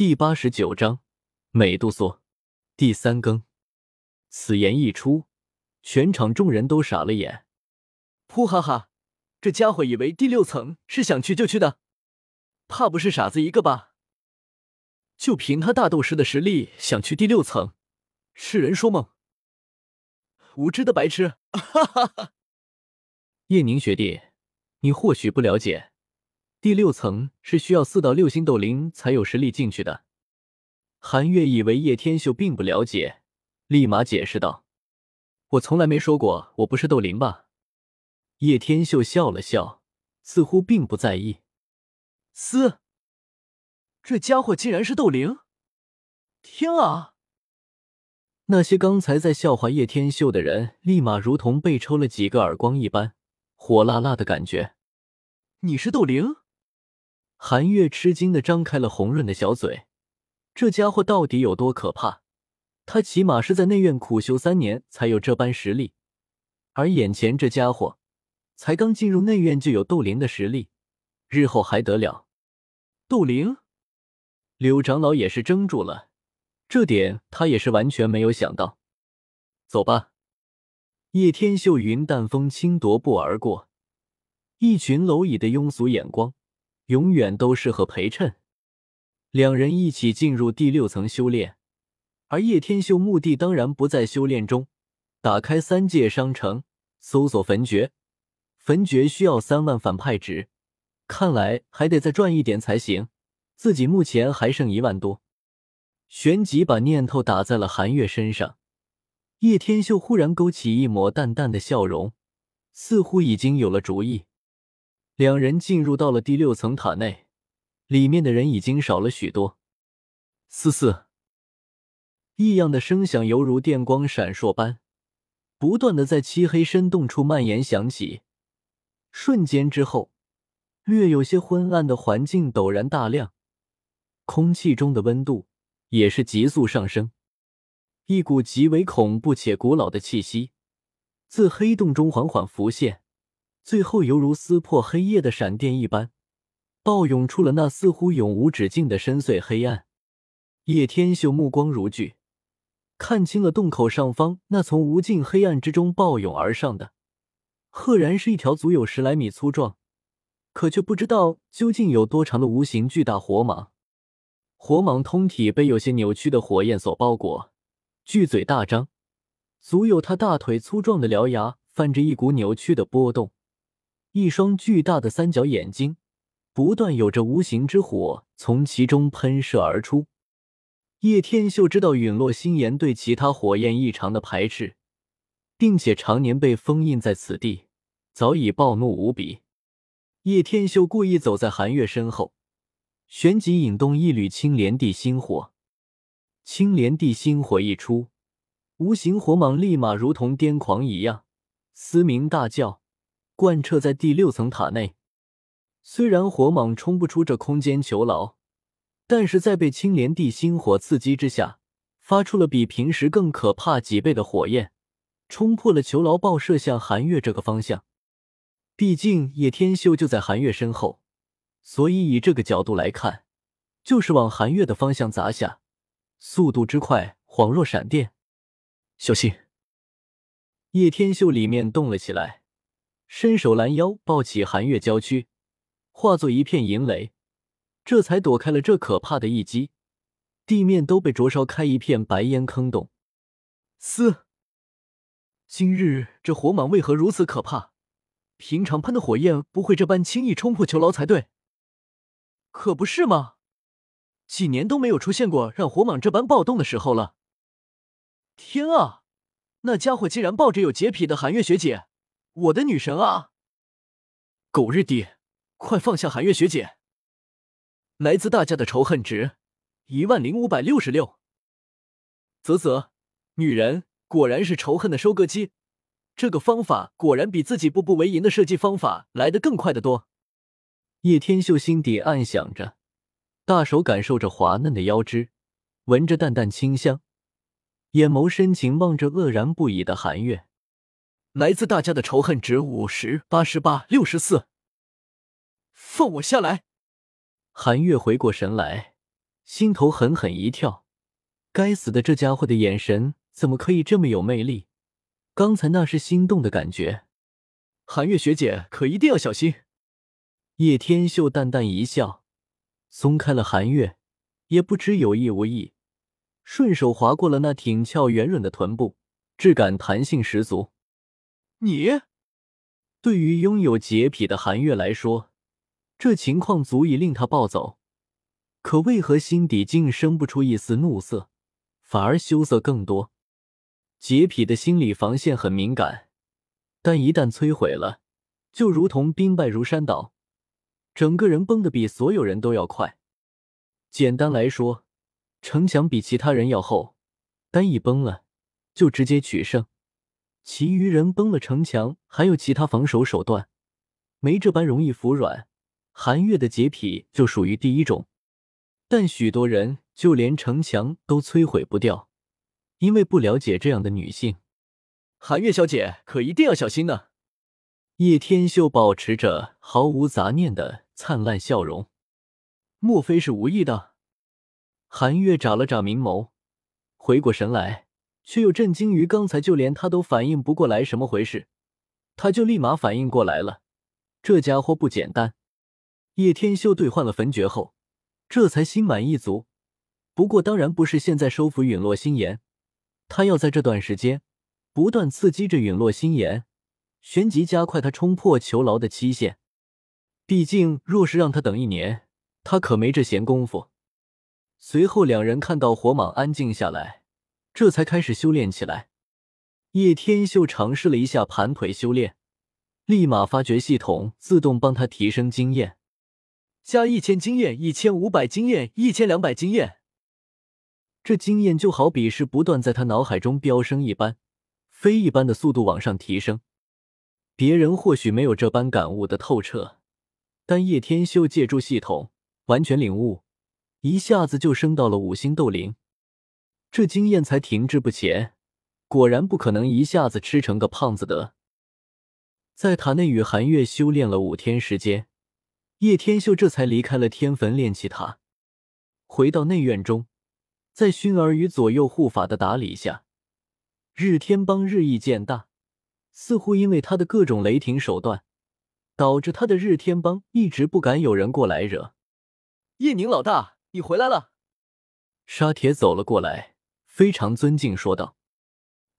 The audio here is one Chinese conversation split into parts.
第八十九章美杜莎第三更。此言一出，全场众人都傻了眼。噗哈哈，这家伙以为第六层是想去就去的，怕不是傻子一个吧？就凭他大斗师的实力想去第六层，痴人说梦，无知的白痴！哈哈哈。叶宁学弟，你或许不了解。第六层是需要四到六星斗灵才有实力进去的。韩月以为叶天秀并不了解，立马解释道：“我从来没说过我不是斗灵吧？”叶天秀笑了笑，似乎并不在意。嘶，这家伙竟然是斗灵！天啊！那些刚才在笑话叶天秀的人，立马如同被抽了几个耳光一般，火辣辣的感觉。你是斗灵？韩月吃惊的张开了红润的小嘴，这家伙到底有多可怕？他起码是在内院苦修三年才有这般实力，而眼前这家伙才刚进入内院就有斗灵的实力，日后还得了？斗灵？柳长老也是怔住了，这点他也是完全没有想到。走吧，叶天秀云淡风轻踱步而过，一群蝼蚁的庸俗眼光。永远都适合陪衬。两人一起进入第六层修炼，而叶天秀目的当然不在修炼中。打开三界商城，搜索焚诀。焚诀需要三万反派值，看来还得再赚一点才行。自己目前还剩一万多。旋即把念头打在了韩月身上，叶天秀忽然勾起一抹淡淡的笑容，似乎已经有了主意。两人进入到了第六层塔内，里面的人已经少了许多。嘶嘶，异样的声响犹如电光闪烁般，不断的在漆黑深洞处蔓延响起。瞬间之后，略有些昏暗的环境陡然大亮，空气中的温度也是急速上升，一股极为恐怖且古老的气息自黑洞中缓缓浮现。最后，犹如撕破黑夜的闪电一般，暴涌出了那似乎永无止境的深邃黑暗。叶天秀目光如炬，看清了洞口上方那从无尽黑暗之中暴涌而上的，赫然是一条足有十来米粗壮，可却不知道究竟有多长的无形巨大火蟒。火蟒通体被有些扭曲的火焰所包裹，巨嘴大张，足有他大腿粗壮的獠牙泛着一股扭曲的波动。一双巨大的三角眼睛，不断有着无形之火从其中喷射而出。叶天秀知道陨落心炎对其他火焰异常的排斥，并且常年被封印在此地，早已暴怒无比。叶天秀故意走在韩月身后，旋即引动一缕青莲地心火。青莲地心火一出，无形火蟒立马如同癫狂一样嘶鸣大叫。贯彻在第六层塔内，虽然火蟒冲不出这空间囚牢，但是在被青莲地心火刺激之下，发出了比平时更可怕几倍的火焰，冲破了囚牢，爆射向寒月这个方向。毕竟叶天秀就在寒月身后，所以以这个角度来看，就是往寒月的方向砸下，速度之快，恍若闪电。小心！叶天秀里面动了起来。伸手拦腰抱起寒月娇躯，化作一片银雷，这才躲开了这可怕的一击。地面都被灼烧开一片白烟坑洞。嘶！今日这火蟒为何如此可怕？平常喷的火焰不会这般轻易冲破囚牢才对。可不是吗？几年都没有出现过让火蟒这般暴动的时候了。天啊！那家伙竟然抱着有洁癖的寒月学姐！我的女神啊！狗日的，快放下寒月学姐！来自大家的仇恨值一万零五百六十六。啧啧，女人果然是仇恨的收割机。这个方法果然比自己步步为营的设计方法来得更快得多。叶天秀心底暗想着，大手感受着滑嫩的腰肢，闻着淡淡清香，眼眸深情望着愕然不已的寒月。来自大家的仇恨值五十八十八六十四，放我下来！韩月回过神来，心头狠狠一跳。该死的，这家伙的眼神怎么可以这么有魅力？刚才那是心动的感觉。韩月学姐可一定要小心。叶天秀淡淡一笑，松开了韩月，也不知有意无意，顺手划过了那挺翘圆润的臀部，质感弹性十足。你，对于拥有洁癖的韩月来说，这情况足以令他暴走。可为何心底竟生不出一丝怒色，反而羞涩更多？洁癖的心理防线很敏感，但一旦摧毁了，就如同兵败如山倒。整个人崩的比所有人都要快。简单来说，城墙比其他人要厚，单一崩了就直接取胜。其余人崩了城墙，还有其他防守手段，没这般容易服软。韩月的洁癖就属于第一种，但许多人就连城墙都摧毁不掉，因为不了解这样的女性。韩月小姐可一定要小心呢。叶天秀保持着毫无杂念的灿烂笑容，莫非是无意的？韩月眨了眨明眸，回过神来，却又震惊于刚才就连他都反应不过来什么回事，他就立马反应过来了，这家伙不简单。叶天秀兑换了焚诀后，这才心满意足。不过当然不是现在收服陨落心炎，他要在这段时间不断刺激着陨落心炎。旋即加快他冲破囚牢的期限，毕竟若是让他等一年，他可没这闲工夫。随后两人看到火蟒安静下来，这才开始修炼起来。叶天秀尝试了一下盘腿修炼，立马发觉系统自动帮他提升经验，加一千经验、一千五百经验、一千两百经验。这经验就好比是不断在他脑海中飙升一般，飞一般的速度往上提升。别人或许没有这般感悟的透彻，但叶天秀借助系统完全领悟，一下子就升到了五星斗灵。这经验才停滞不前，果然不可能一下子吃成个胖子的。在塔内与寒月修炼了五天时间，叶天秀这才离开了天坟炼气塔，回到内院中，在熏儿与左右护法的打理下，日天帮日益渐大。似乎因为他的各种雷霆手段，导致他的日天帮一直不敢有人过来惹。叶宁老大，你回来了。沙铁走了过来，非常尊敬说道：“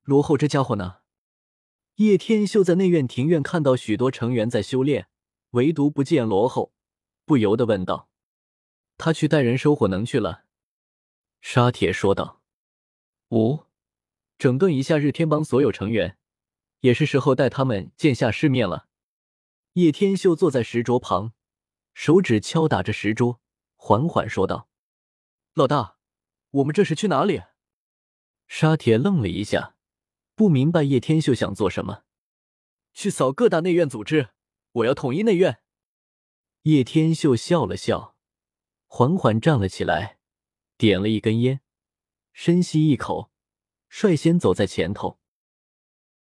罗后这家伙呢？”叶天秀在内院庭院看到许多成员在修炼，唯独不见罗后，不由得问道：“他去带人收火能去了？”沙铁说道：“五，整顿一下日天帮所有成员。”也是时候带他们见下世面了。叶天秀坐在石桌旁，手指敲打着石桌，缓缓说道：“老大，我们这是去哪里？”沙铁愣了一下，不明白叶天秀想做什么。去扫各大内院组织，我要统一内院。叶天秀笑了笑，缓缓站了起来，点了一根烟，深吸一口，率先走在前头。